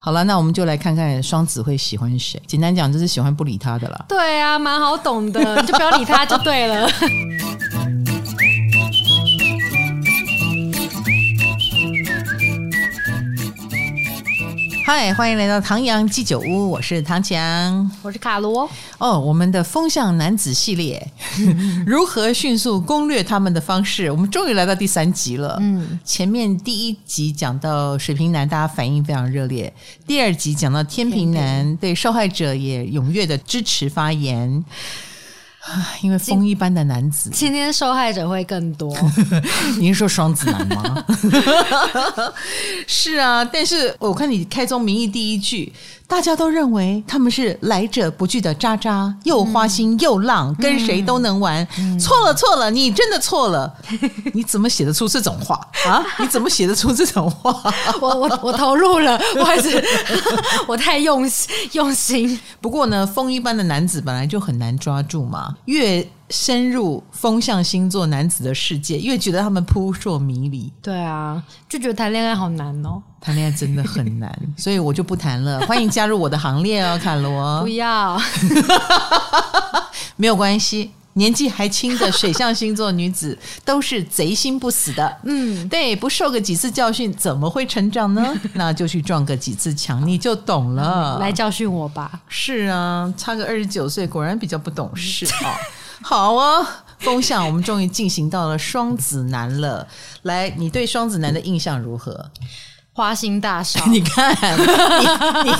好了，那我们就来看看双子会喜欢谁。简单讲，就是喜欢不理他的啦。对啊，蛮好懂的，你就不要理他就对了。嗨，欢迎来到唐阳鸡酒屋，我是唐强，我是卡罗。哦，我们的风向男子系列，如何迅速攻略他们的方式，我们终于来到第三集了。嗯，前面第一集讲到水瓶男，大家反应非常热烈；第二集讲到天平男，对受害者也踊跃的支持发言。因为风一般的男子，今天受害者会更多。你是说双子男吗？是啊，但是我看你开宗明义第一句。大家都认为他们是来者不拒的渣渣，又花心又浪，嗯、跟谁都能玩。嗯、错了错了，你真的错了！你怎么写得出这种话啊？你怎么写得出这种话？我我我投入了，我还是 我太用心用心。不过呢，风一般的男子本来就很难抓住嘛，越。深入风象星座男子的世界，因为觉得他们扑朔迷离。对啊，就觉得谈恋爱好难哦。谈恋爱真的很难，所以我就不谈了。欢迎加入我的行列哦，卡罗。不要，没有关系。年纪还轻的水象星座女子都是贼心不死的。嗯，对，不受个几次教训，怎么会成长呢？那就去撞个几次墙，你就懂了。来教训我吧。是啊，差个二十九岁，果然比较不懂事啊。好啊，风向，我们终于进行到了双子男了。来，你对双子男的印象如何？花心大少，你看你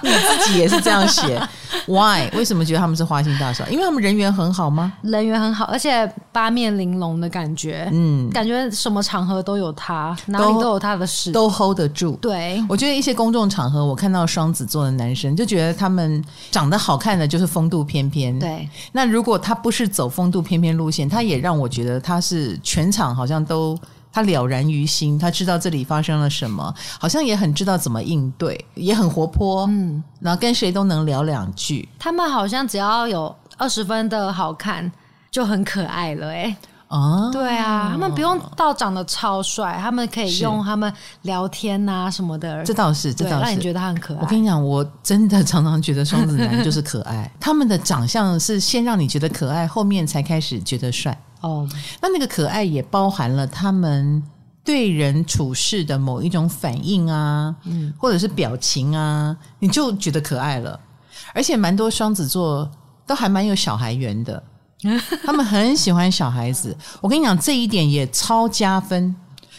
你，你自己也是这样写，Why？为什么觉得他们是花心大少？因为他们人缘很好吗？人缘很好，而且八面玲珑的感觉，嗯，感觉什么场合都有他，哪里都有他的事，都 hold 得住。对，我觉得一些公众场合，我看到双子座的男生，就觉得他们长得好看的就是风度翩翩。对，那如果他不是走风度翩翩路线，他也让我觉得他是全场好像都。他了然于心，他知道这里发生了什么，好像也很知道怎么应对，也很活泼，嗯，然后跟谁都能聊两句。他们好像只要有二十分的好看，就很可爱了，哎，啊，对啊，他们不用到长得超帅，他们可以用他们聊天啊什么的。这倒是，这倒是，让你觉得他很可爱。我跟你讲，我真的常常觉得双子男就是可爱，他们的长相是先让你觉得可爱，后面才开始觉得帅。哦，那那个可爱也包含了他们对人处事的某一种反应啊，嗯，或者是表情啊，你就觉得可爱了。而且蛮多双子座都还蛮有小孩缘的，他们很喜欢小孩子。我跟你讲，这一点也超加分，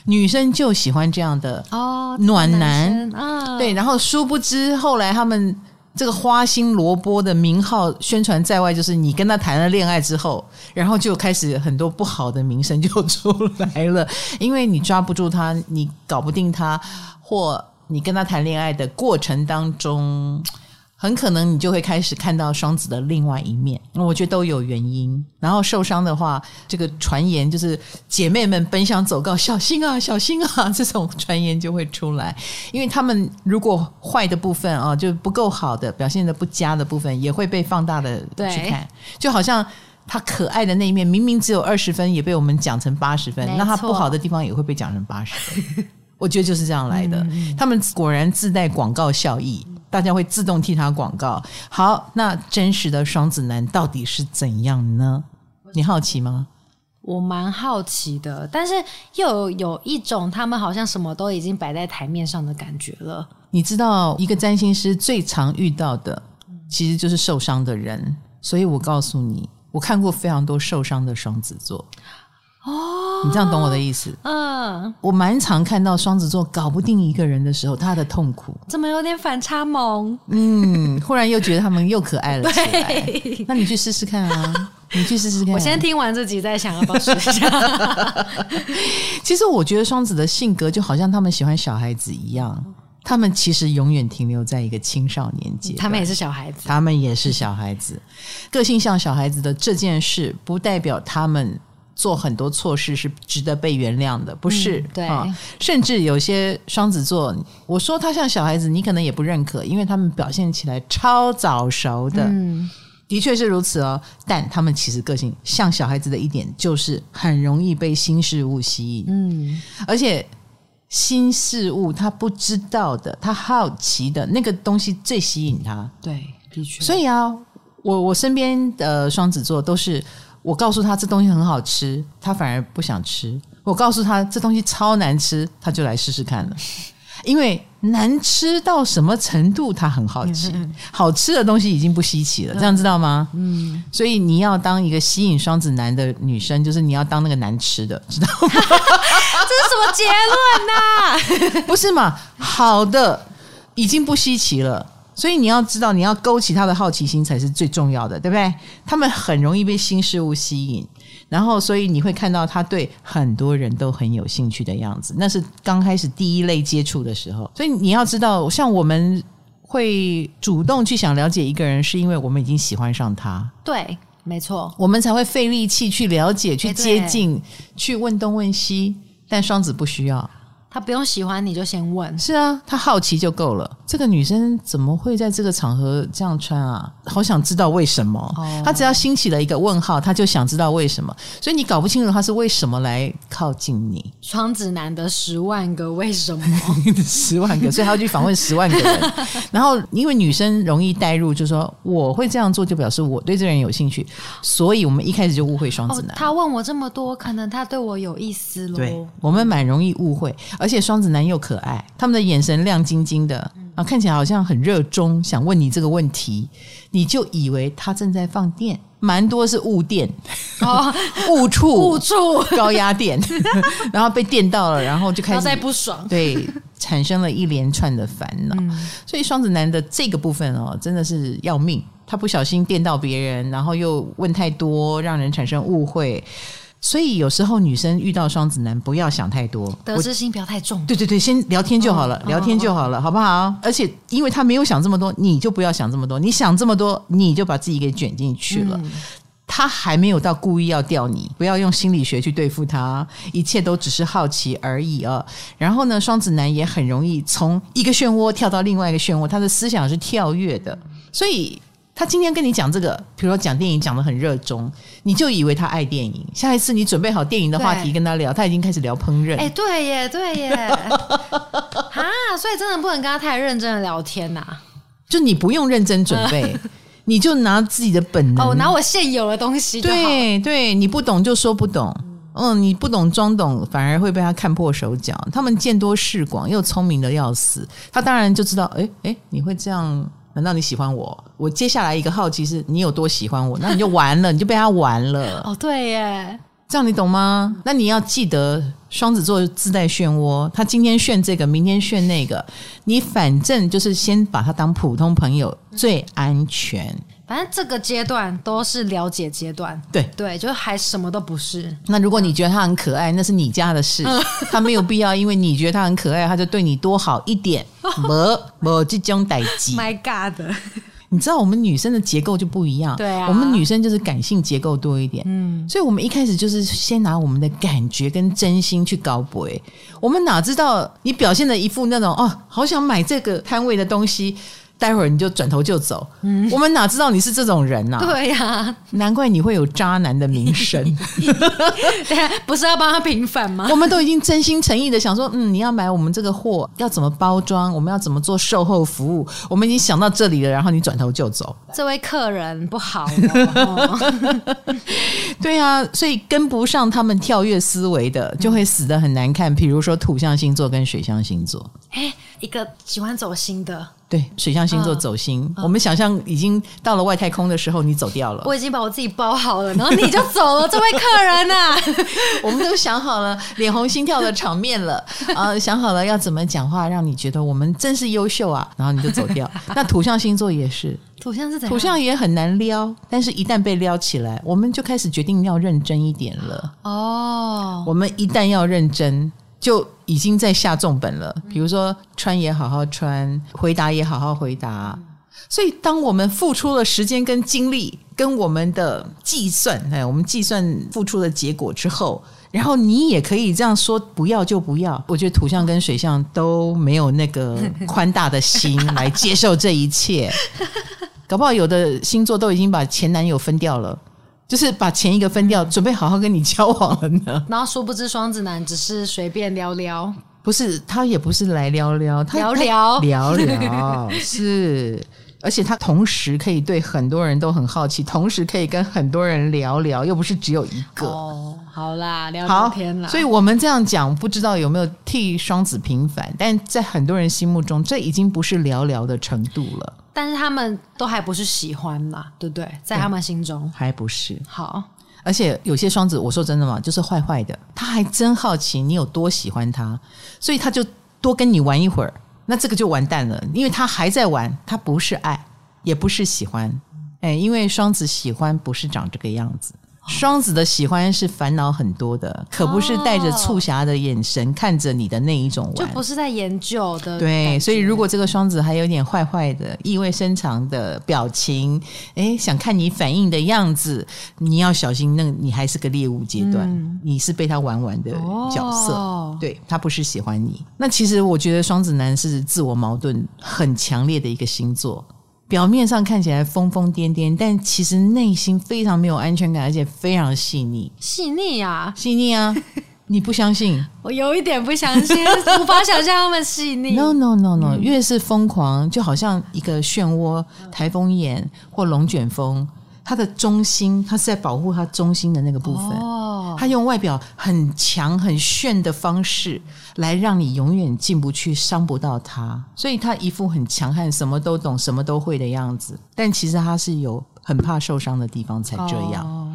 女生就喜欢这样的哦，暖男啊，对。然后殊不知后来他们。这个花心萝卜的名号宣传在外，就是你跟他谈了恋爱之后，然后就开始很多不好的名声就出来了，因为你抓不住他，你搞不定他，或你跟他谈恋爱的过程当中。很可能你就会开始看到双子的另外一面，我觉得都有原因。然后受伤的话，这个传言就是姐妹们奔向走告，小心啊，小心啊，这种传言就会出来。因为他们如果坏的部分啊，就不够好的表现的不佳的部分，也会被放大的去看。就好像他可爱的那一面，明明只有二十分，也被我们讲成八十分。那他不好的地方也会被讲成八十分。我觉得就是这样来的。嗯、他们果然自带广告效益。大家会自动替他广告。好，那真实的双子男到底是怎样呢？你好奇吗？我蛮好奇的，但是又有，一种他们好像什么都已经摆在台面上的感觉了。你知道，一个占星师最常遇到的其实就是受伤的人，所以我告诉你，我看过非常多受伤的双子座。哦，你这样懂我的意思？嗯，我蛮常看到双子座搞不定一个人的时候，他的痛苦怎么有点反差萌？嗯，忽然又觉得他们又可爱了起来。对那你去试试看啊，你去试试看啊。我先听完这集再想要不要试一下。其实我觉得双子的性格就好像他们喜欢小孩子一样，他们其实永远停留在一个青少年阶，他们也是小孩子，他们也是小孩子，个性像小孩子的这件事，不代表他们。做很多错事是值得被原谅的，不是？嗯、对、哦，甚至有些双子座，我说他像小孩子，你可能也不认可，因为他们表现起来超早熟的。嗯，的确是如此哦。但他们其实个性像小孩子的一点，就是很容易被新事物吸引。嗯，而且新事物，他不知道的，他好奇的那个东西最吸引他。对，的确。所以啊，我我身边的双子座都是，我告诉他这东西很好吃，他反而不想吃；我告诉他这东西超难吃，他就来试试看了。因为难吃到什么程度，他很好奇。好吃的东西已经不稀奇了，这样知道吗？嗯。所以你要当一个吸引双子男的女生，就是你要当那个难吃的，知道吗？这是什么结论呐？不是嘛？好的已经不稀奇了，所以你要知道，你要勾起他的好奇心才是最重要的，对不对？他们很容易被新事物吸引。然后，所以你会看到他对很多人都很有兴趣的样子，那是刚开始第一类接触的时候。所以你要知道，像我们会主动去想了解一个人，是因为我们已经喜欢上他。对，没错，我们才会费力气去了解、去接近、去问东问西。但双子不需要。他不用喜欢你就先问，是啊，他好奇就够了。这个女生怎么会在这个场合这样穿啊？好想知道为什么。哦，他只要兴起了一个问号，他就想知道为什么。所以你搞不清楚他是为什么来靠近你。双子男的十万个为什么，十万个，所以他要去访问十万个人。然后因为女生容易带入，就是说我会这样做，就表示我对这个人有兴趣。所以我们一开始就误会双子男。哦，他问我这么多，可能他对我有意思喽。对，我们蛮容易误会。而且双子男又可爱，他们的眼神亮晶晶的，啊，看起来好像很热衷，想问你这个问题，你就以为他正在放电，蛮多是误电，哦，误触，误触高压电，然后被电到了，然后就开始不爽，对，产生了一连串的烦恼。嗯，所以双子男的这个部分哦，真的是要命，他不小心电到别人，然后又问太多，让人产生误会。所以有时候女生遇到双子男，不要想太多，得失心不要太重。对对对，先聊天就好了，哦、聊天就好了，哦、好不好？而且因为他没有想这么多，你就不要想这么多。你想这么多，你就把自己给卷进去了。嗯、他还没有到故意要钓你，不要用心理学去对付他，一切都只是好奇而已啊。然后呢，双子男也很容易从一个漩涡跳到另外一个漩涡，他的思想是跳跃的，所以。他今天跟你讲这个，比如说讲电影讲的很热衷，你就以为他爱电影。下一次你准备好电影的话题跟他聊，他已经开始聊烹饪。哎，对耶，对耶，哈，所以真的不能跟他太认真的聊天呐。就你不用认真准备，你就拿自己的本能，哦，拿我现有的东西就好。对对，你不懂就说不懂，嗯，你不懂装懂，反而会被他看破手脚。他们见多识广，又聪明的要死，他当然就知道，哎哎，你会这样。难道你喜欢我？我接下来一个好奇是你有多喜欢我？那你就完了，你就被他玩了。哦，对耶，这样你懂吗？那你要记得，双子座自带漩涡，他今天炫这个，明天炫那个，你反正就是先把他当普通朋友最安全。反正这个阶段都是了解阶段，对对，就还什么都不是。那如果你觉得他很可爱，那是你家的事，他没有必要因为你觉得他很可爱，他就对你多好一点。没没这种代志。My God！你知道我们女生的结构就不一样，对啊，我们女生就是感性结构多一点，嗯，所以我们一开始就是先拿我们的感觉跟真心去搞博，我们哪知道你表现的一副那种哦，好想买这个摊位的东西。待会儿你就转头就走，嗯，我们哪知道你是这种人呐？对呀，难怪你会有渣男的名声。对啊，不是要帮他平反吗？我们都已经真心诚意的想说，嗯，你要买我们这个货，要怎么包装？我们要怎么做售后服务？我们已经想到这里了，然后你转头就走，这位客人不好哦。对啊，所以跟不上他们跳跃思维的，就会死的很难看。比如说土象星座跟水象星座，哎，一个喜欢走心的。对，水象星座走心。嗯嗯、我们想象已经到了外太空的时候，你走掉了。我已经把我自己包好了，然后你就走了，这位客人啊，我们都想好了脸红心跳的场面了啊，想好了要怎么讲话，让你觉得我们真是优秀啊，然后你就走掉。那土象星座也是，土象是怎样？土象也很难撩，但是一旦被撩起来，我们就开始决定要认真一点了。哦，我们一旦要认真。就已经在下重本了，比如说穿也好好穿，回答也好好回答。所以，当我们付出了时间跟精力，跟我们的计算，哎，我们计算付出的结果之后，然后你也可以这样说，不要就不要。我觉得土象跟水象都没有那个 宽大的心来接受这一切，搞不好有的星座都已经把前男友分掉了。就是把前一个分掉，准备好好跟你交往了呢。然后殊不知双子男只是随便聊聊，不是，他也不是来聊聊，他聊聊聊聊是。而且他同时可以对很多人都很好奇，同时可以跟很多人聊聊，又不是只有一个。哦，好啦，聊聊天啦。所以我们这样讲，不知道有没有替双子平反？但在很多人心目中，这已经不是聊聊的程度了。但是他们都还不是喜欢嘛，对不对？在他们心中还不是。好，而且有些双子，我说真的嘛，就是坏坏的，他还真好奇你有多喜欢他，所以他就多跟你玩一会儿。那这个就完蛋了，因为他还在玩，他不是爱，也不是喜欢，哎，因为双子喜欢不是长这个样子。双子的喜欢是烦恼很多的，可不是带着促狭的眼神看着你的那一种玩，就不是在研究的。对，所以如果这个双子还有点坏坏的、意味深长的表情，哎，想看你反应的样子，你要小心，那你还是个猎物阶段，嗯、你是被他玩玩的角色，哦、对，他不是喜欢你。那其实我觉得双子男是自我矛盾很强烈的一个星座。表面上看起来疯疯癫癫，但其实内心非常没有安全感，而且非常细腻。细腻啊，细腻啊！你不相信？我有一点不相信，无法想象他们细腻。No no no no，嗯、越是疯狂，就好像一个漩涡、台风眼或龙卷风。它的中心，它是在保护它中心的那个部分。哦，他用外表很强、很炫的方式来让你永远进不去、伤不到他，所以他一副很强悍、什么都懂、什么都会的样子。但其实他是有很怕受伤的地方才这样。哦，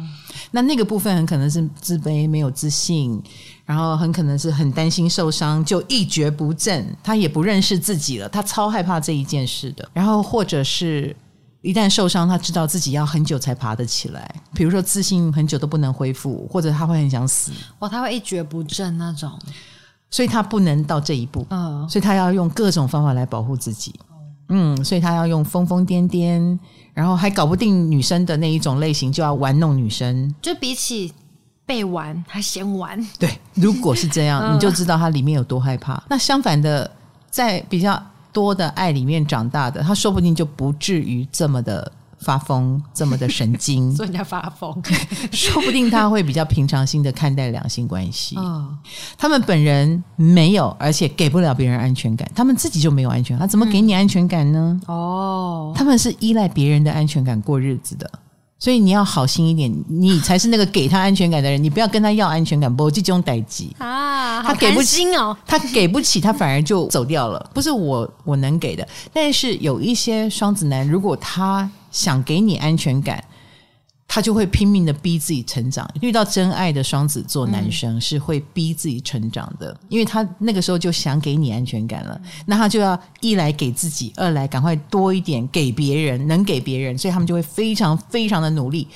那那个部分很可能是自卑、没有自信，然后很可能是很担心受伤就一蹶不振。他也不认识自己了，他超害怕这一件事的。然后或者是。一旦受伤，他知道自己要很久才爬得起来。比如说自信很久都不能恢复，或者他会很想死。哇，他会一蹶不振那种，所以他不能到这一步。嗯，所以他要用各种方法来保护自己。嗯，所以他要用疯疯癫癫，然后还搞不定女生的那一种类型，就要玩弄女生。就比起被玩，他先玩。对，如果是这样，你就知道他里面有多害怕。那相反的，在比较。多的爱里面长大的，他说不定就不至于这么的发疯，这么的神经。所以人家发疯，说不定他会比较平常心的看待两性关系。哦、他们本人没有，而且给不了别人安全感，他们自己就没有安全感，他怎么给你安全感呢？嗯、哦，他们是依赖别人的安全感过日子的。所以你要好心一点，你才是那个给他安全感的人。你不要跟他要安全感，不这种代际啊，他给不起哦，他给不起，他反而就走掉了。不是我我能给的，但是有一些双子男，如果他想给你安全感。他就会拼命的逼自己成长。遇到真爱的双子座男生是会逼自己成长的，嗯、因为他那个时候就想给你安全感了，那他就要一来给自己，二来赶快多一点给别人，能给别人，所以他们就会非常非常的努力。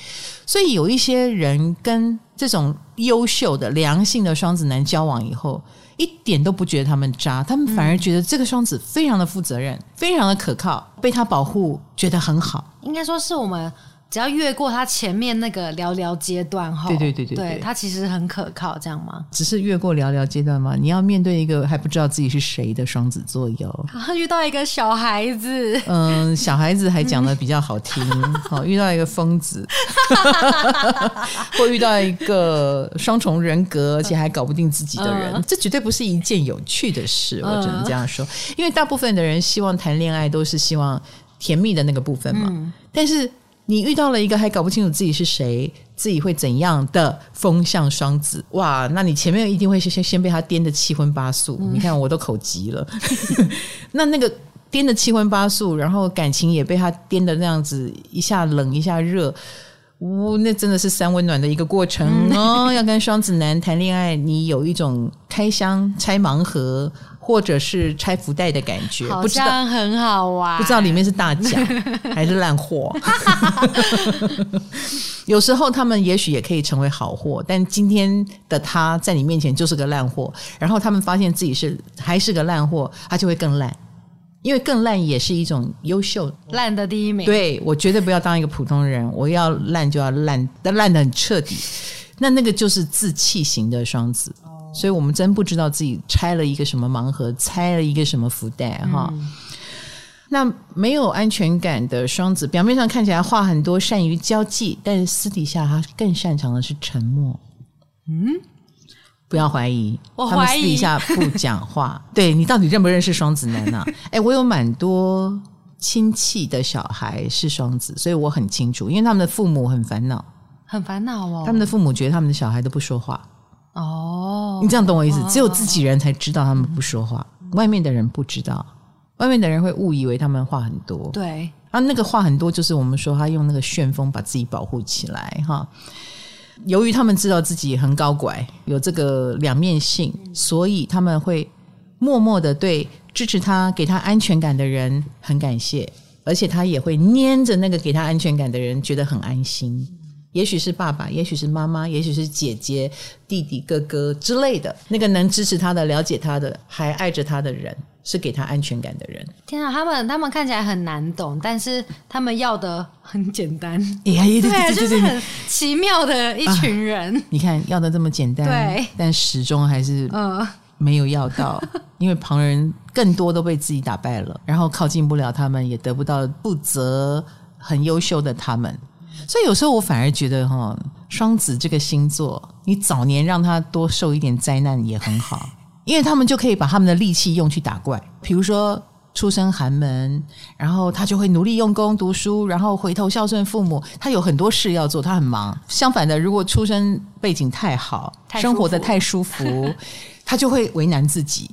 所以有一些人跟这种优秀的良性的双子男交往以后，一点都不觉得他们渣，他们反而觉得这个双子非常的负责任，非常的可靠，被他保护，觉得很好。应该说是我们。只要越过他前面那个聊聊阶段后，对对对对，对，他其实很可靠，这样吗？只是越过聊聊阶段吗？你要面对一个还不知道自己是谁的双子座哟。然后 遇到一个小孩子，嗯，小孩子还讲的比较好听。好，遇到一个疯子，或遇到一个双重人格，而且还搞不定自己的人，嗯、这绝对不是一件有趣的事。我只能这样说，因为大部分的人希望谈恋爱都是希望甜蜜的那个部分嘛，嗯、但是。你遇到了一个还搞不清楚自己是谁，自己会怎样的风象双子，哇！那你前面一定会先先被他颠得七荤八素。嗯、你看我都口急了，那那个颠得七荤八素，然后感情也被他颠得那样子，一下冷一下热，呜、哦，那真的是三温暖的一个过程哦。嗯、要跟双子男谈恋爱，你有一种开箱拆盲盒。或者是拆福袋的感觉，好像很好玩，不知道里面是大奖 还是烂货。有时候他们也许也可以成为好货，但今天的他在你面前就是个烂货。然后他们发现自己是还是个烂货，他就会更烂，因为更烂也是一种优秀。烂的第一名，对，我绝对不要当一个普通人，我要烂就要烂，但烂的很彻底。那那个就是自弃型的双子。所以我们真不知道自己拆了一个什么盲盒，拆了一个什么福袋哈。嗯、那没有安全感的双子，表面上看起来话很多，善于交际，但是私底下他更擅长的是沉默。嗯，不要怀疑，我怀疑他们私底下不讲话。对，你到底认不认识双子男呢、啊？哎，我有蛮多亲戚的小孩是双子，所以我很清楚，因为他们的父母很烦恼，很烦恼哦。他们的父母觉得他们的小孩都不说话。哦，你这样懂我意思？只有自己人才知道他们不说话，嗯、外面的人不知道。外面的人会误以为他们话很多。对，啊，那个话很多，就是我们说他用那个旋风把自己保护起来哈。由于他们知道自己很高拐，有这个两面性，所以他们会默默的对支持他、给他安全感的人很感谢，而且他也会粘着那个给他安全感的人，觉得很安心。也许是爸爸，也许是妈妈，也许是姐姐、弟弟、哥哥之类的，那个能支持他的、了解他的、还爱着他的人，是给他安全感的人。天啊，他们他们看起来很难懂，但是他们要的很简单。哎呀，对，对，就是很奇妙的一群人。啊，你看，要的这么简单，对，但始终还是没有要到，因为旁人更多都被自己打败了，然后靠近不了他们，也得不到负责很优秀的他们。所以有时候我反而觉得哈，双子这个星座，你早年让他多受一点灾难也很好，因为他们就可以把他们的力气用去打怪。比如说出身寒门，然后他就会努力用功读书，然后回头孝顺父母。他有很多事要做，他很忙。相反的，如果出身背景太好，生活的太舒服，他就会为难自己，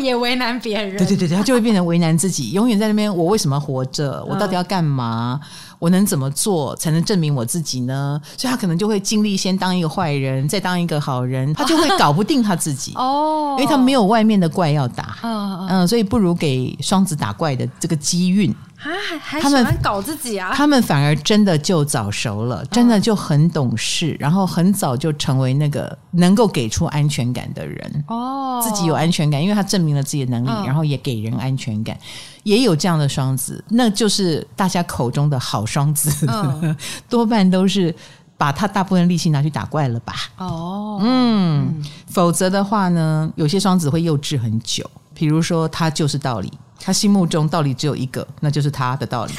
也为难别人。对对对对，他就会变成为难自己，永远在那边。我为什么活着？我到底要干嘛？我能怎么做才能证明我自己呢？所以他可能就会尽力先当一个坏人，再当一个好人，他就会搞不定他自己 哦，因为他没有外面的怪要打，嗯嗯，所以不如给双子打怪的这个机运。啊，还还喜欢搞自己啊？他！他们反而真的就早熟了，真的就很懂事，然后很早就成为那个能够给出安全感的人。哦，自己有安全感，因为他证明了自己的能力，然后也给人安全感，也有这样的双子，那就是大家口中的好双子，多半都是把他大部分力气拿去打怪了吧？哦，嗯，否则的话呢，有些双子会幼稚很久，比如说他就是道理。他心目中道理只有一个，那就是他的道理。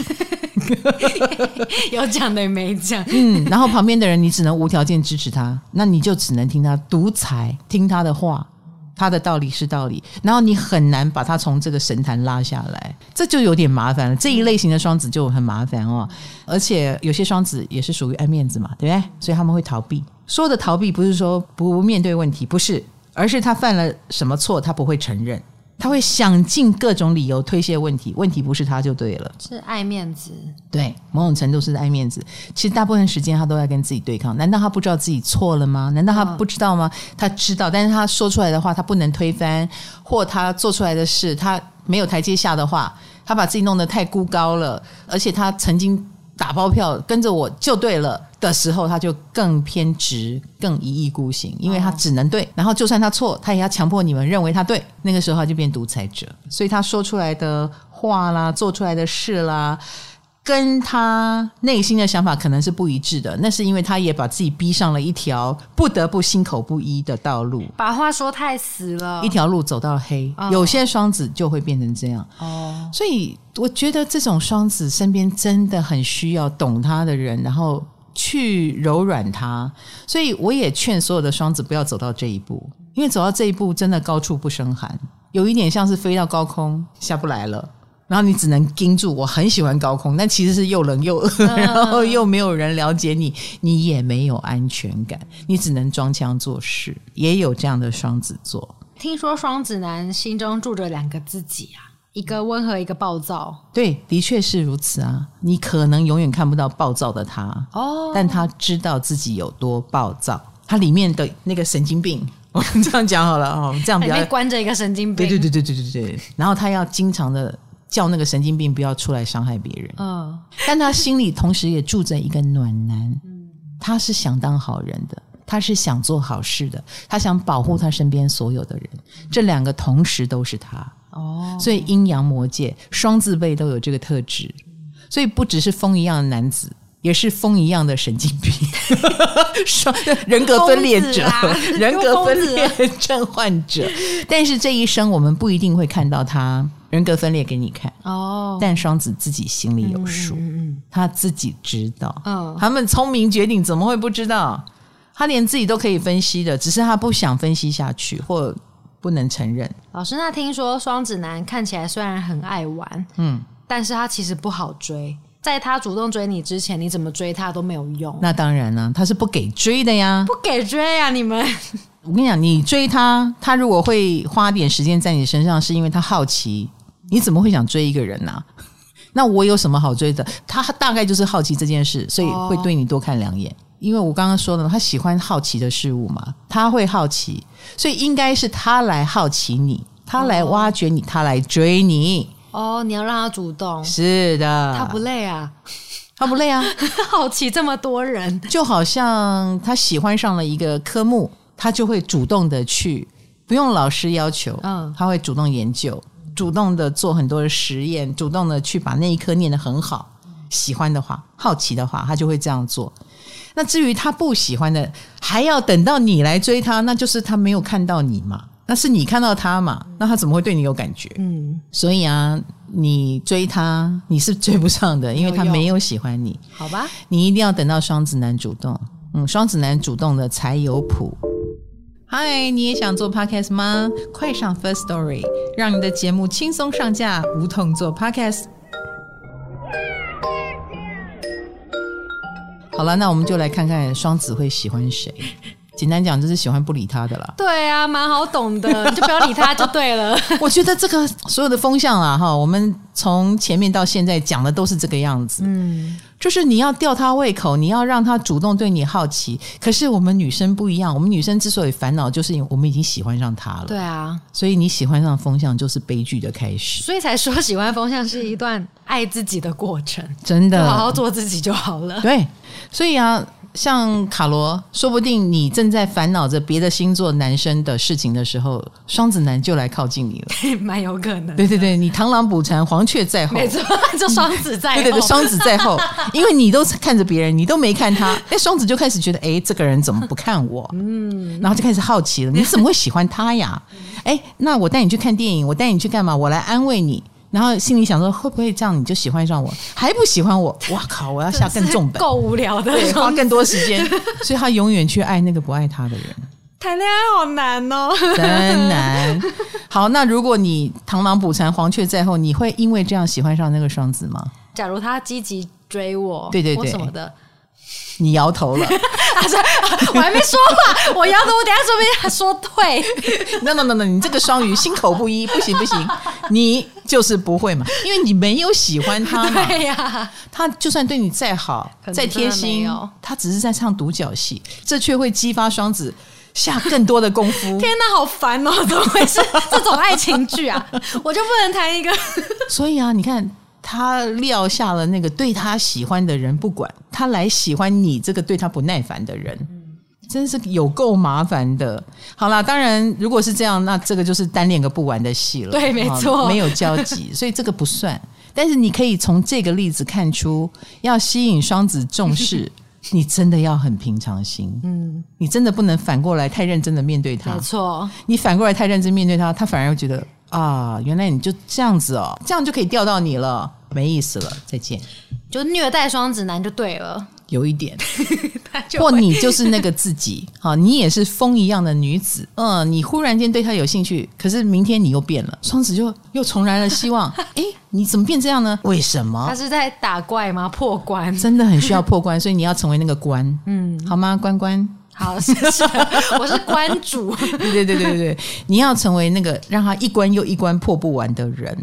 有讲的没讲？嗯，然后旁边的人你只能无条件支持他，那你就只能听他独裁，听他的话，他的道理是道理，然后你很难把他从这个神坛拉下来，这就有点麻烦了。这一类型的双子就很麻烦哦，而且有些双子也是属于爱面子嘛，对不对？所以他们会逃避。说的逃避不是说不面对问题，不是，而是他犯了什么错，他不会承认。他会想尽各种理由推卸问题，问题不是他就对了，是爱面子。对，某种程度是爱面子。其实大部分时间他都在跟自己对抗。难道他不知道自己错了吗？难道他不知道吗？他知道，但是他说出来的话他不能推翻，或他做出来的事他没有台阶下的话，他把自己弄得太孤高了，而且他曾经。打包票跟着我就对了的时候，他就更偏执、更一意孤行，因为他只能对。然后就算他错，他也要强迫你们认为他对。那个时候他就变独裁者，所以他说出来的话啦，做出来的事啦。跟他内心的想法可能是不一致的，那是因为他也把自己逼上了一条不得不心口不一的道路，把话说太死了，一条路走到黑。哦、有些双子就会变成这样哦，所以我觉得这种双子身边真的很需要懂他的人，然后去柔软他。所以我也劝所有的双子不要走到这一步，因为走到这一步真的高处不胜寒，有一点像是飞到高空下不来了。然后你只能盯住，我很喜欢高空，但其实是又冷又饿，然后又没有人了解你，你也没有安全感，你只能装腔作势。也有这样的双子座。听说双子男心中住着两个自己啊，一个温和，一个暴躁。对，的确是如此啊。你可能永远看不到暴躁的他哦，但他知道自己有多暴躁。他里面的那个神经病，我们这样讲好了哦，这样比较关着一个神经病。对对对对对对对。然后他要经常的。叫那个神经病不要出来伤害别人。嗯，但他心里同时也住着一个暖男。嗯，他是想当好人的，他是想做好事的，他想保护他身边所有的人。这两个同时都是他。哦，所以阴阳魔界双字辈都有这个特质。所以不只是风一样的男子，也是风一样的神经病，双人格分裂者，啊、人格分裂症患者。但是这一生我们不一定会看到他。人格分裂给你看哦，但双子自己心里有数，嗯嗯嗯、他自己知道。嗯，他们聪明绝顶，怎么会不知道？他连自己都可以分析的，只是他不想分析下去，或不能承认。老师，那听说双子男看起来虽然很爱玩，嗯，但是他其实不好追。在他主动追你之前，你怎么追他都没有用。那当然了，他是不给追的呀，不给追呀，你们。我跟你讲，你追他，他如果会花点时间在你身上，是因为他好奇。你怎么会想追一个人呢、啊？那我有什么好追的？他大概就是好奇这件事，所以会对你多看两眼。因为我刚刚说的，他喜欢好奇的事物嘛，他会好奇，所以应该是他来好奇你，他来挖掘你，他来追你。哦，你要让他主动。是的，他不累啊，他不累啊，好奇这么多人，就好像他喜欢上了一个科目，他就会主动的去，不用老师要求，嗯，他会主动研究。主动的做很多的实验，主动的去把那一科念得很好。喜欢的话，好奇的话，他就会这样做。那至于他不喜欢的，还要等到你来追他，那就是他没有看到你嘛。那是你看到他嘛？那他怎么会对你有感觉？嗯，所以啊，你追他，你是追不上的，因为他没有喜欢你。好吧，你一定要等到双子男主动。嗯，双子男主动的才有谱。嗨，你也想做 podcast 吗？快上 First Story，让你的节目轻松上架，无痛做 podcast。好了，那我们就来看看双子会喜欢谁。简单讲，就是喜欢不理他的啦。对啊，蛮好懂的，你就不要理他就对了。我觉得这个所有的风向啊，哈，我们从前面到现在讲的都是这个样子。嗯。就是你要吊他胃口，你要让他主动对你好奇。可是我们女生不一样，我们女生之所以烦恼，就是因为我们已经喜欢上他了。对啊，所以你喜欢上风向就是悲剧的开始。所以才说喜欢风向是一段爱自己的过程，真的，好好做自己就好了。对，所以啊。像卡罗，说不定你正在烦恼着别的星座男生的事情的时候，双子男就来靠近你了，蛮有可能。对对对，你螳螂捕蝉，黄雀在后，没错，就双子在后。对对对，双子在后，因为你都看着别人，你都没看他，哎，双子就开始觉得，哎，这个人怎么不看我？嗯，然后就开始好奇了，你怎么会喜欢他呀？哎，那我带你去看电影，我带你去干嘛？我来安慰你。然后心里想说，会不会这样你就喜欢上我？还不喜欢我？哇靠！我要下更重本，够无聊的，对，花更多时间，所以他永远去爱那个不爱他的人。谈恋爱好难哦，真难。好，那如果你螳螂捕蝉，黄雀在后，你会因为这样喜欢上那个双子吗？假如他积极追我，对对对，什么的。你摇头了，他说 我还没说话，我摇头，我等下说不定还说对。no no no no，你这个双鱼心口不一，不行不行，你就是不会嘛，因为你没有喜欢他嘛。对呀，他就算对你再好再贴心，他只是在唱独角戏，这却会激发双子下更多的功夫。天哪，好烦哦！怎么会是这种爱情剧啊？我就不能谈一个？所以啊，你看。他撂下了那个对他喜欢的人不管，他来喜欢你这个对他不耐烦的人，真是有够麻烦的。好啦，当然如果是这样，那这个就是单恋个不完的戏了。对，没错，没有交集，所以这个不算。但是你可以从这个例子看出，要吸引双子重视，你真的要很平常心。嗯，你真的不能反过来太认真的面对他。没错，你反过来太认真面对他，他反而会觉得。啊，原来你就这样子哦，这样就可以钓到你了，没意思了，再见。就虐待双子男就对了，有一点，或你就是那个自己，好，你也是风一样的女子，嗯，你忽然间对他有兴趣，可是明天你又变了，双子就 又重燃了希望。哎，你怎么变这样呢？为什么？他是在打怪吗？破关，真的很需要破关，所以你要成为那个关，嗯，好吗？关关。好，谢谢。我是关主。对对对对对，你要成为那个让他一关又一关破不完的人。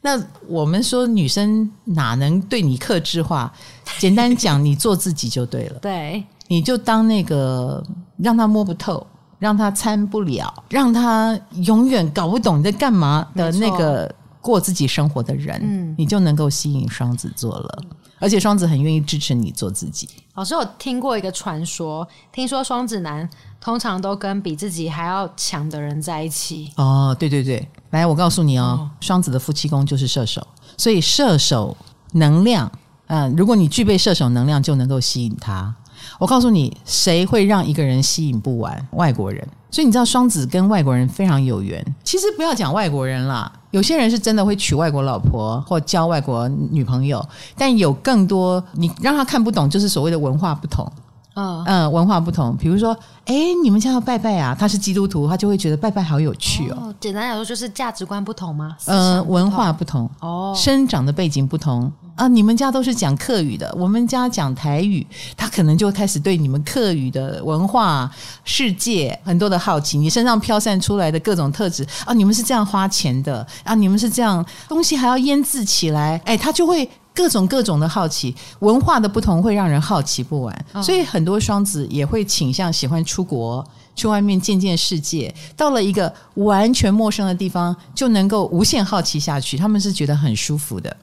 那我们说女生哪能对你克制化？简单讲，你做自己就对了。对，你就当那个让他摸不透、让他参不了、让他永远搞不懂你在干嘛的那个过自己生活的人，嗯，你就能够吸引双子座了。而且双子很愿意支持你做自己。老师我听过一个传说，听说双子男通常都跟比自己还要强的人在一起。哦，对对对，来，我告诉你哦，哦双子的夫妻宫就是射手，所以射手能量，嗯、呃，如果你具备射手能量，就能够吸引他。我告诉你，谁会让一个人吸引不完？外国人。所以你知道双子跟外国人非常有缘。其实不要讲外国人啦，有些人是真的会娶外国老婆或交外国女朋友，但有更多你让他看不懂，就是所谓的文化不同。嗯嗯，文化不同。比如说，哎，你们家要拜拜啊？他是基督徒，他就会觉得拜拜好有趣哦。哦简单来说，就是价值观不同吗？呃，文化不同哦，生长的背景不同。啊，你们家都是讲客语的，我们家讲台语，他可能就开始对你们客语的文化世界很多的好奇，你身上飘散出来的各种特质啊，你们是这样花钱的啊，你们是这样东西还要腌制起来，哎，他就会各种各种的好奇，文化的不同会让人好奇不完，所以很多双子也会倾向喜欢出国，去外面见见世界，到了一个完全陌生的地方就能够无限好奇下去，他们是觉得很舒服的。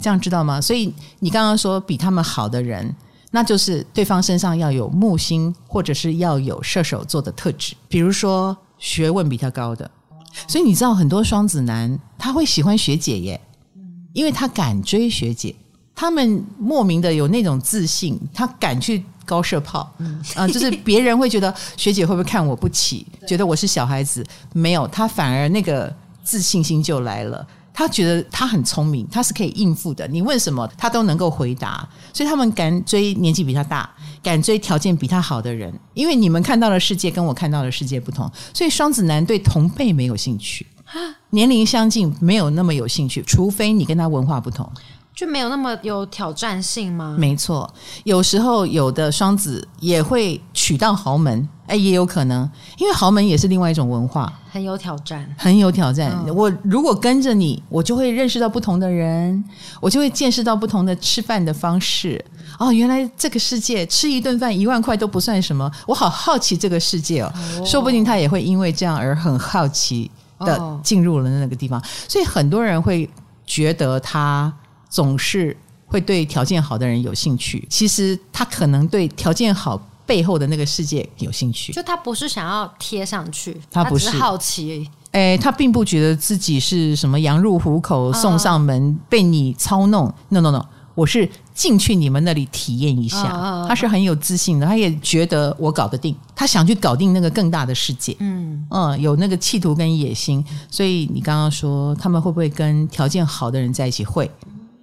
这样知道吗？所以你刚刚说比他们好的人，那就是对方身上要有木星，或者是要有射手座的特质，比如说学问比他高的。所以你知道很多双子男他会喜欢学姐耶，因为他敢追学姐，他们莫名的有那种自信，他敢去高射炮，啊、呃，就是别人会觉得学姐会不会看我不起，觉得我是小孩子，没有，他反而那个自信心就来了。他觉得他很聪明，他是可以应付的。你问什么，他都能够回答。所以他们敢追年纪比他大、敢追条件比他好的人，因为你们看到的世界跟我看到的世界不同。所以双子男对同辈没有兴趣，年龄相近没有那么有兴趣，除非你跟他文化不同。就没有那么有挑战性吗？没错，有时候有的双子也会娶到豪门，哎，也有可能，因为豪门也是另外一种文化，很有挑战，很有挑战。嗯、我如果跟着你，我就会认识到不同的人，我就会见识到不同的吃饭的方式。哦，原来这个世界吃一顿饭一万块都不算什么，我好好奇这个世界哦，哦说不定他也会因为这样而很好奇的进入了那个地方。哦、所以很多人会觉得他。总是会对条件好的人有兴趣，其实他可能对条件好背后的那个世界有兴趣。就他不是想要贴上去，他不是，他只是好奇。哎，他并不觉得自己是什么羊入虎口送上门，被你操弄。No no no，我是进去你们那里体验一下。他是很有自信的，他也觉得我搞得定，他想去搞定那个更大的世界。嗯嗯，有那个企图跟野心。所以你刚刚说他们会不会跟条件好的人在一起？会。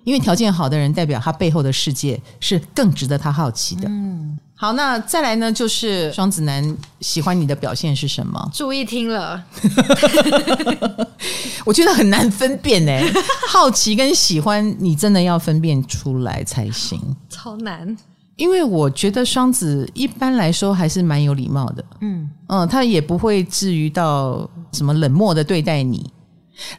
因为条件好的人，代表他背后的世界是更值得他好奇的。嗯，好，那再来呢？就是双子男喜欢你的表现是什么？注意听了，我觉得很难分辨哎，好奇跟喜欢，你真的要分辨出来才行。超难，因为我觉得双子一般来说还是蛮有礼貌的。嗯嗯，他也不会至于到什么冷漠的对待你。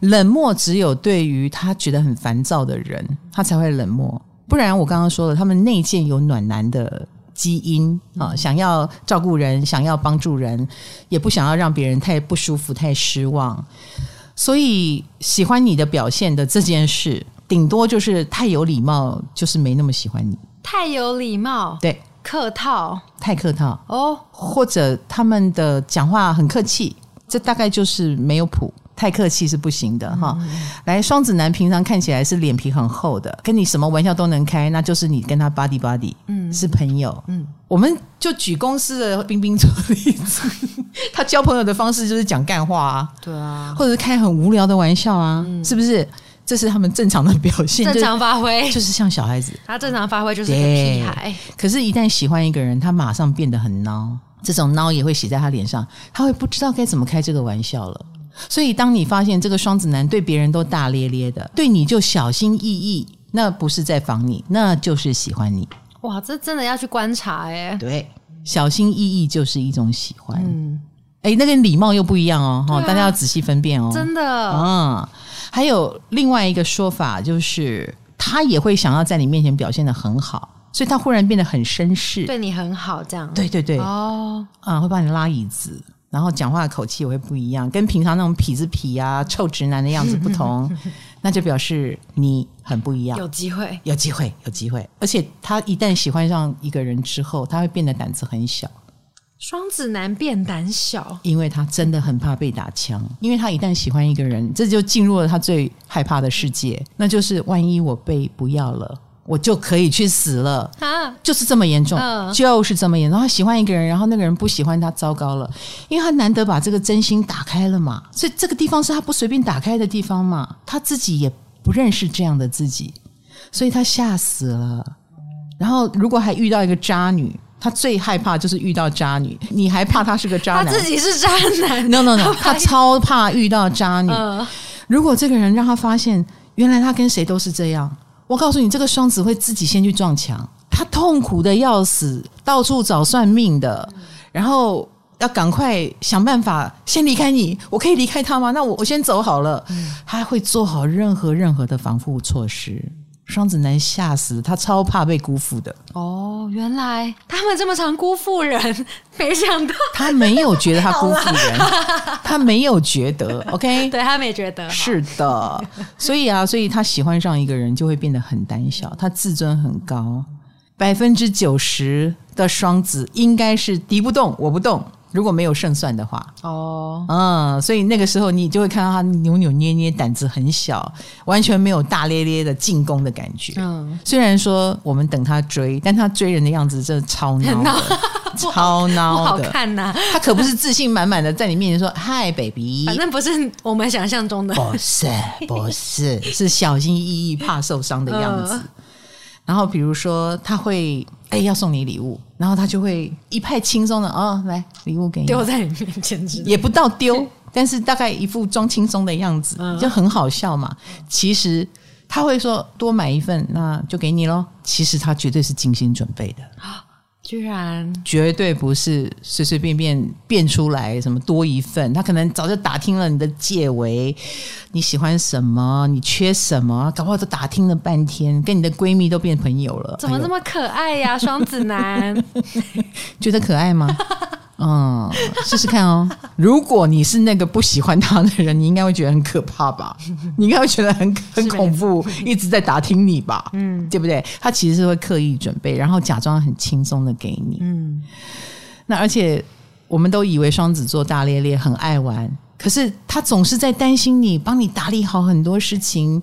冷漠只有对于他觉得很烦躁的人，他才会冷漠。不然我刚刚说了，他们内建有暖男的基因啊，想要照顾人，想要帮助人，也不想要让别人太不舒服、太失望。所以喜欢你的表现的这件事，顶多就是太有礼貌，就是没那么喜欢你。太有礼貌，对，客套，太客套哦，或者他们的讲话很客气，这大概就是没有谱。太客气是不行的哈。嗯、来，双子男平常看起来是脸皮很厚的，跟你什么玩笑都能开，那就是你跟他 buddy buddy，嗯，是朋友。嗯，我们就举公司的冰冰做例子，他交朋友的方式就是讲干话啊，对啊，或者是开很无聊的玩笑啊，嗯、是不是？这是他们正常的表现，正常发挥，就，就是像小孩子，他正常发挥就是很屁孩。可是，一旦喜欢一个人，他马上变得很孬，这种孬也会写在他脸上，他会不知道该怎么开这个玩笑了。所以，当你发现这个双子男对别人都大咧咧的，对你就小心翼翼，那不是在防你，那就是喜欢你。哇，这真的要去观察哎。对，小心翼翼就是一种喜欢。嗯，哎，那个礼貌又不一样哦，哈、啊，大家要仔细分辨哦。真的，嗯，还有另外一个说法，就是他也会想要在你面前表现的很好，所以他忽然变得很绅士，对你很好，这样。对对对，哦，啊，会帮你拉椅子。然后讲话的口气也会不一样，跟平常那种痞子痞啊、臭直男的样子不同，那就表示你很不一样。有机会，有机会，有机会。而且他一旦喜欢上一个人之后，他会变得胆子很小。双子男变胆小，因为他真的很怕被打枪。因为他一旦喜欢一个人，这就进入了他最害怕的世界，那就是万一我被不要了。我就可以去死了，啊、就是这么严重，嗯、就是这么严重。他喜欢一个人，然后那个人不喜欢他，糟糕了，因为他难得把这个真心打开了嘛，所以这个地方是他不随便打开的地方嘛，他自己也不认识这样的自己，所以他吓死了。然后如果还遇到一个渣女，他最害怕就是遇到渣女，你还怕他是个渣男？他自己是渣男？No No No，他超怕遇到渣女。呃、如果这个人让他发现，原来他跟谁都是这样，我告诉你，这个双子会自己先去撞墙，他痛苦的要死，到处找算命的，然后要赶快想办法先离开你。我可以离开他吗？那我我先走好了。他会做好任何任何的防护措施。双子男吓死，他超怕被辜负的。哦，原来他们这么常辜负人，没想到他没有觉得他辜负人，他没有觉得。OK，对他没觉得。是的，所以啊，所以他喜欢上一个人就会变得很胆小，他自尊很高。百分之九十的双子应该是敌不动我不动。如果没有胜算的话，哦，嗯，所以那个时候你就会看到他扭扭捏捏，胆子很小，完全没有大咧咧的进攻的感觉。嗯，虽然说我们等他追，但他追人的样子真的超孬的，超孬好看呐。他可不是自信满满的在你面前说嗨，baby，反正不是我们想象中的，不是，不是，是小心翼翼、怕受伤的样子。然后比如说他会。哎，要送你礼物，然后他就会一派轻松的哦，来礼物给你，丢在你面前，也不到丢，但是大概一副装轻松的样子，嗯、就很好笑嘛。其实他会说多买一份，那就给你喽。其实他绝对是精心准备的。居然绝对不是随随便便变出来什么多一份，他可能早就打听了你的戒围，你喜欢什么，你缺什么，搞不好都打听了半天，跟你的闺蜜都变朋友了。怎么这么可爱呀，哎、双子男？觉得可爱吗？嗯，试试看哦。如果你是那个不喜欢他的人，你应该会觉得很可怕吧？你应该会觉得很很恐怖，一直在打听你吧？嗯，对不对？他其实是会刻意准备，然后假装很轻松的给你。嗯，那而且我们都以为双子座大咧咧，很爱玩，可是他总是在担心你，帮你打理好很多事情。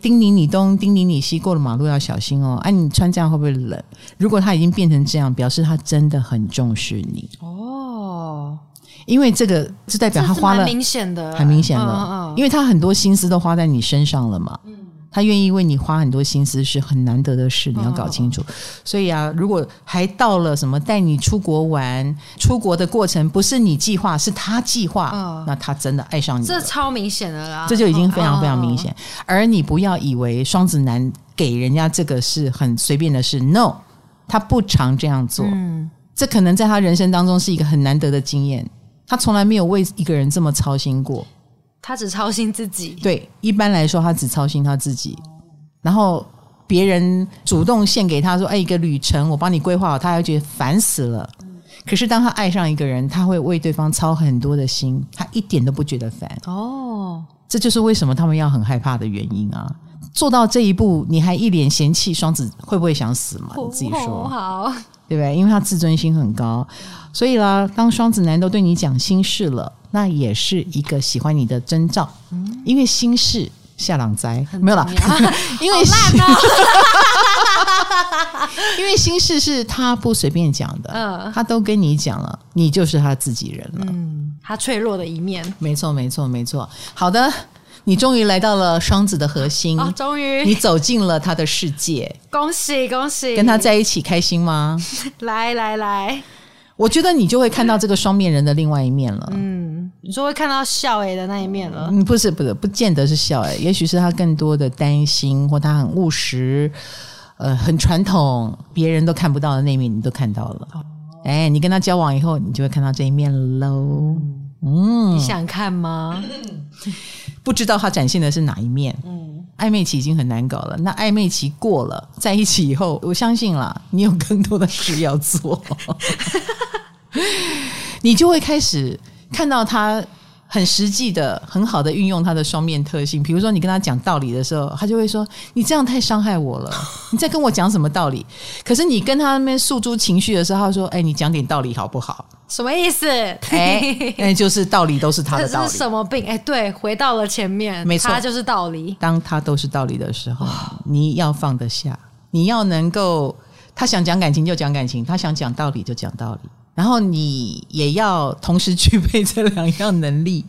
叮咛你东，叮咛你西，过了马路要小心哦。哎、啊，你穿这样会不会冷？如果他已经变成这样，表示他真的很重视你哦。因为这个是代表他花了，很明显的，很明显了，因为他很多心思都花在你身上了嘛。嗯。他愿意为你花很多心思，是很难得的事，你要搞清楚。哦、所以啊，如果还到了什么带你出国玩，出国的过程不是你计划，是他计划，哦、那他真的爱上你，这超明显的啦，这就已经非常非常明显。哦、而你不要以为双子男给人家这个是很随便的事，no，他不常这样做。嗯，这可能在他人生当中是一个很难得的经验，他从来没有为一个人这么操心过。他只操心自己。对，一般来说，他只操心他自己。然后别人主动献给他说：“哎，一个旅程，我帮你规划好。”他还会觉得烦死了。可是当他爱上一个人，他会为对方操很多的心，他一点都不觉得烦。哦，这就是为什么他们要很害怕的原因啊！做到这一步，你还一脸嫌弃，双子会不会想死嘛？你自己说好，对不对？因为他自尊心很高，所以啦，当双子男都对你讲心事了。那也是一个喜欢你的征兆，嗯、因为心事下朗灾没有啦，因为烂、哦、因为心事是他不随便讲的，嗯，他都跟你讲了，你就是他自己人了，嗯，他脆弱的一面，没错，没错，没错。好的，你终于来到了双子的核心，哦、终于你走进了他的世界，恭喜恭喜，跟他在一起开心吗？来来来。我觉得你就会看到这个双面人的另外一面了。嗯，你说会看到笑诶的那一面了。嗯，不是，不是，不见得是笑诶也许是他更多的担心，或他很务实，呃，很传统，别人都看不到的那一面，你都看到了。哦，哎，你跟他交往以后，你就会看到这一面喽。嗯，你想看吗？不知道他展现的是哪一面。嗯。暧昧期已经很难搞了，那暧昧期过了，在一起以后，我相信啦，你有更多的事要做，你就会开始看到他。很实际的，很好的运用他的双面特性。比如说，你跟他讲道理的时候，他就会说：“你这样太伤害我了，你在跟我讲什么道理？”可是你跟他那边诉诸情绪的时候，他说：“哎，你讲点道理好不好？”什么意思？哎，那就是道理都是他的道理。这是什么病？哎，对，回到了前面，没错，他就是道理。当他都是道理的时候，你要放得下，你要能够，他想讲感情就讲感情，他想讲道理就讲道理。然后你也要同时具备这两样能力，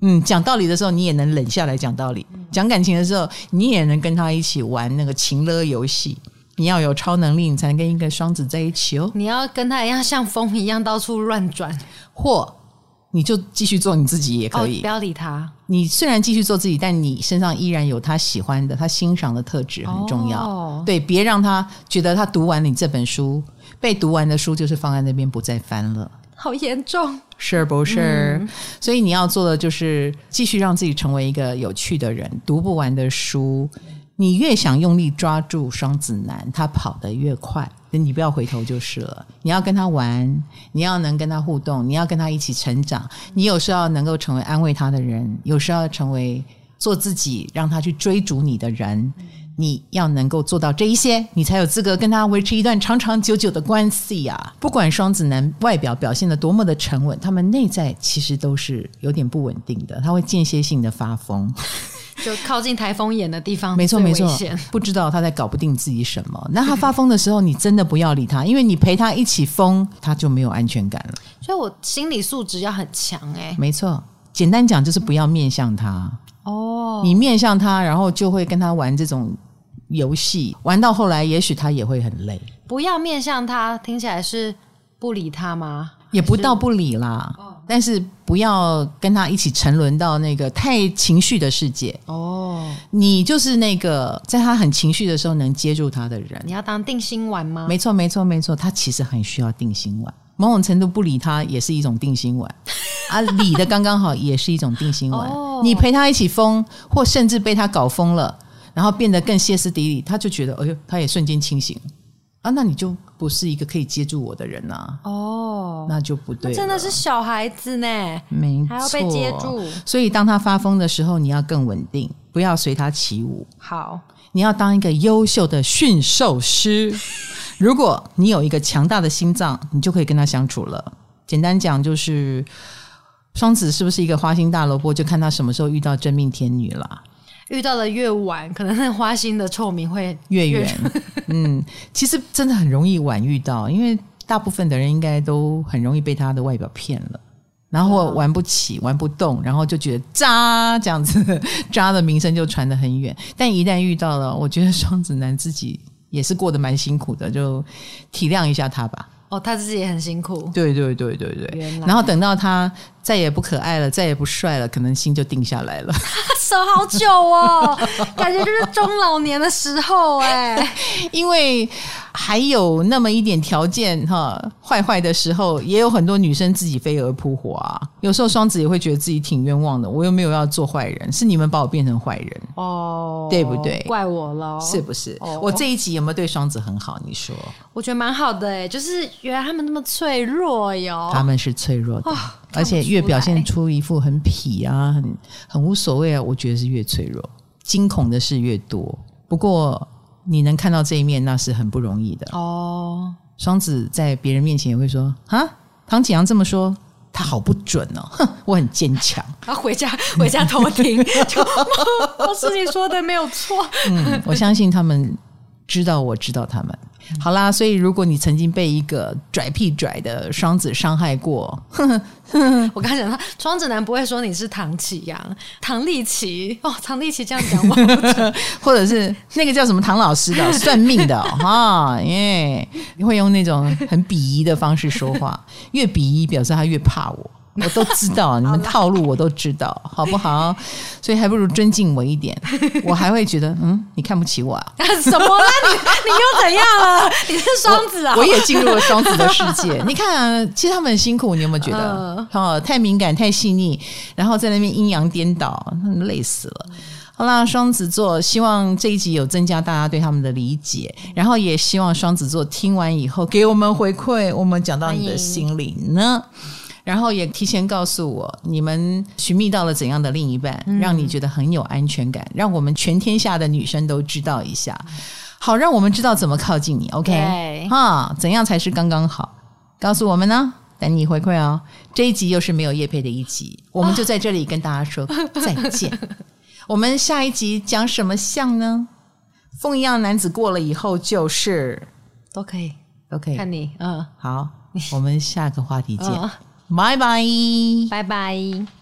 嗯，讲道理的时候你也能冷下来讲道理，讲感情的时候你也能跟他一起玩那个情乐游戏，你要有超能力，你才能跟一个双子在一起哦。你要跟他一样，像风一样到处乱转，或你就继续做你自己也可以，哦、不要理他。你虽然继续做自己，但你身上依然有他喜欢的、他欣赏的特质，很重要。哦、对，别让他觉得他读完你这本书，被读完的书就是放在那边不再翻了。好严重，是不是？嗯、所以你要做的就是继续让自己成为一个有趣的人。读不完的书，你越想用力抓住双子男，他跑得越快。你不要回头就是了。你要跟他玩，你要能跟他互动，你要跟他一起成长。你有时候要能够成为安慰他的人，有时候要成为做自己，让他去追逐你的人。你要能够做到这一些，你才有资格跟他维持一段长长久久的关系呀、啊。不管双子男外表表现的多么的沉稳，他们内在其实都是有点不稳定的。他会间歇性的发疯，就靠近台风眼的地方，没错没错，不知道他在搞不定自己什么。那他发疯的时候，你真的不要理他，因为你陪他一起疯，他就没有安全感了。所以我心理素质要很强哎、欸。没错，简单讲就是不要面向他哦。你面向他，然后就会跟他玩这种。游戏玩到后来，也许他也会很累。不要面向他，听起来是不理他吗？也不到不理啦，是但是不要跟他一起沉沦到那个太情绪的世界。哦，你就是那个在他很情绪的时候能接住他的人。你要当定心丸吗？没错，没错，没错。他其实很需要定心丸，某种程度不理他也是一种定心丸 啊，理的刚刚好也是一种定心丸。哦，你陪他一起疯，或甚至被他搞疯了。然后变得更歇斯底里，他就觉得，哎呦，他也瞬间清醒啊，那你就不是一个可以接住我的人呐、啊，哦，那就不对，真的是小孩子呢，没错，还要被接住，所以当他发疯的时候，你要更稳定，不要随他起舞。好，你要当一个优秀的驯兽师。如果你有一个强大的心脏，你就可以跟他相处了。简单讲，就是双子是不是一个花心大萝卜，就看他什么时候遇到真命天女了。遇到的越晚，可能那花心的臭名会越远。嗯，其实真的很容易晚遇到，因为大部分的人应该都很容易被他的外表骗了，然后玩不起、玩不动，然后就觉得渣这样子，渣的名声就传得很远。但一旦遇到了，我觉得双子男自己也是过得蛮辛苦的，就体谅一下他吧。哦，他自己也很辛苦。对对对对对。然后等到他再也不可爱了，再也不帅了，可能心就定下来了。守好久哦，感觉就是中老年的时候哎。因为还有那么一点条件哈，坏坏的时候，也有很多女生自己飞蛾扑火啊。有时候双子也会觉得自己挺冤枉的，我又没有要做坏人，是你们把我变成坏人哦，对不对？怪我了，是不是？哦、我这一集有没有对双子很好？你说？我觉得蛮好的哎，就是原来他们那么脆弱哟。他们是脆弱的。哦而且越表现出一副很痞啊，很很无所谓啊，我觉得是越脆弱，惊恐的事越多。不过你能看到这一面，那是很不容易的哦。双子在别人面前也会说：“啊，唐景阳这么说，他好不准哦。”哼，我很坚强。他回家回家偷听，就老师你说的没有错。嗯，我相信他们知道，我知道他们。好啦，所以如果你曾经被一个拽屁拽的双子伤害过，呵呵呵我刚才讲他双子男不会说你是唐启阳、唐立奇哦，唐立奇这样讲我，或者是那个叫什么唐老师的 算命的哈，耶，你会用那种很鄙夷的方式说话，越鄙夷表示他越怕我。我都知道你们套路，我都知道，好不好？所以还不如尊敬我一点，我还会觉得，嗯，你看不起我啊？什么啦？你你又怎样了？你是双子啊？我，我也进入了双子的世界。你看啊，其实他们很辛苦，你有没有觉得？哦，太敏感，太细腻，然后在那边阴阳颠倒，累死了。好啦，双子座，希望这一集有增加大家对他们的理解，然后也希望双子座听完以后给我们回馈，我们讲到你的心里呢。然后也提前告诉我，你们寻觅到了怎样的另一半，嗯、让你觉得很有安全感，让我们全天下的女生都知道一下，好，让我们知道怎么靠近你。OK，哈，怎样才是刚刚好？告诉我们呢，等你回馈哦。这一集又是没有叶配的一集，我们就在这里跟大家说再见。我们下一集讲什么像呢？风一样男子过了以后就是都可以，都可以看你。嗯，好，我们下个话题见。拜拜，拜拜。